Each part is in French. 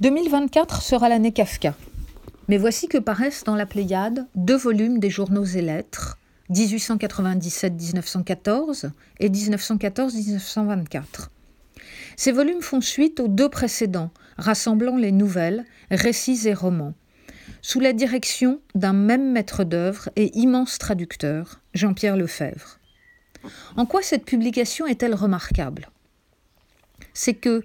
2024 sera l'année Kafka. Mais voici que paraissent dans la Pléiade deux volumes des journaux et lettres, 1897-1914 et 1914-1924. Ces volumes font suite aux deux précédents, rassemblant les nouvelles, récits et romans, sous la direction d'un même maître d'œuvre et immense traducteur, Jean-Pierre Lefebvre. En quoi cette publication est-elle remarquable? C'est que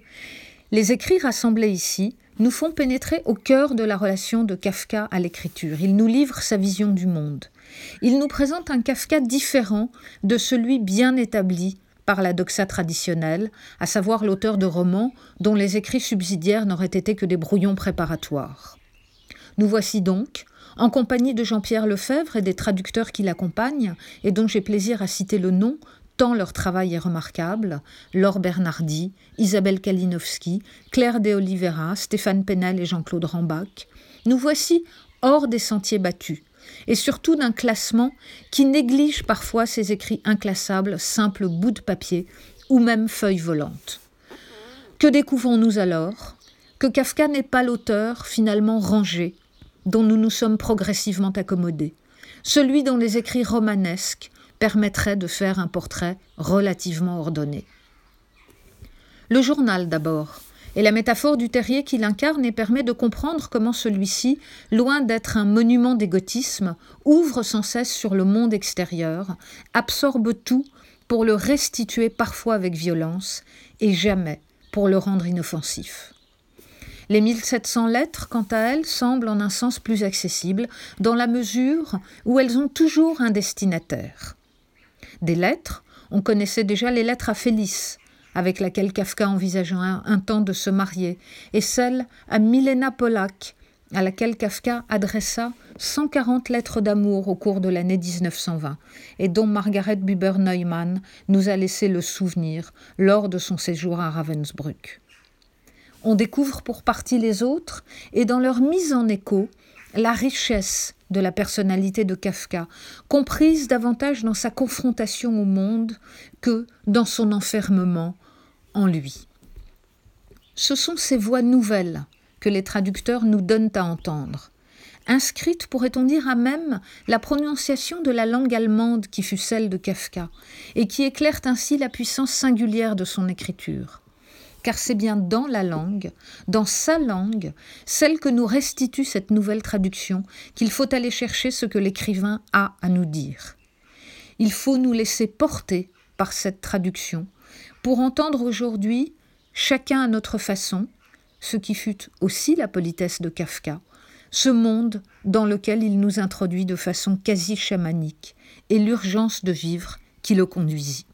les écrits rassemblés ici nous font pénétrer au cœur de la relation de Kafka à l'écriture. Il nous livre sa vision du monde. Il nous présente un Kafka différent de celui bien établi par la doxa traditionnelle, à savoir l'auteur de romans dont les écrits subsidiaires n'auraient été que des brouillons préparatoires. Nous voici donc, en compagnie de Jean-Pierre Lefebvre et des traducteurs qui l'accompagnent, et dont j'ai plaisir à citer le nom, tant leur travail est remarquable, Laure Bernardi, Isabelle Kalinowski, Claire de Oliveira, Stéphane Penel et Jean-Claude Rambach, nous voici hors des sentiers battus, et surtout d'un classement qui néglige parfois ces écrits inclassables, simples bouts de papier ou même feuilles volantes. Que découvrons-nous alors? Que Kafka n'est pas l'auteur finalement rangé, dont nous nous sommes progressivement accommodés, celui dont les écrits romanesques permettrait de faire un portrait relativement ordonné. Le journal d'abord, et la métaphore du terrier qu'il incarne et permet de comprendre comment celui-ci, loin d'être un monument d'égotisme, ouvre sans cesse sur le monde extérieur, absorbe tout pour le restituer parfois avec violence et jamais pour le rendre inoffensif. Les 1700 lettres, quant à elles, semblent en un sens plus accessibles, dans la mesure où elles ont toujours un destinataire. Des lettres, on connaissait déjà les lettres à Félix, avec laquelle Kafka envisageait un, temps de se marier, et celle à Milena Polak, à laquelle Kafka adressa 140 lettres d'amour au cours de l'année 1920, et dont Margaret Buber-Neumann nous a laissé le souvenir lors de son séjour à Ravensbrück. On découvre pour partie les autres, et dans leur mise en écho, la richesse de la personnalité de Kafka, comprise davantage dans sa confrontation au monde que dans son enfermement en lui. Ce sont ces voix nouvelles que les traducteurs nous donnent à entendre, inscrites, pourrait-on dire, à même la prononciation de la langue allemande qui fut celle de Kafka, et qui éclairent ainsi la puissance singulière de son écriture car c'est bien dans la langue, dans sa langue, celle que nous restitue cette nouvelle traduction, qu'il faut aller chercher ce que l'écrivain a à nous dire. Il faut nous laisser porter par cette traduction pour entendre aujourd'hui, chacun à notre façon, ce qui fut aussi la politesse de Kafka, ce monde dans lequel il nous introduit de façon quasi chamanique, et l'urgence de vivre qui le conduisit.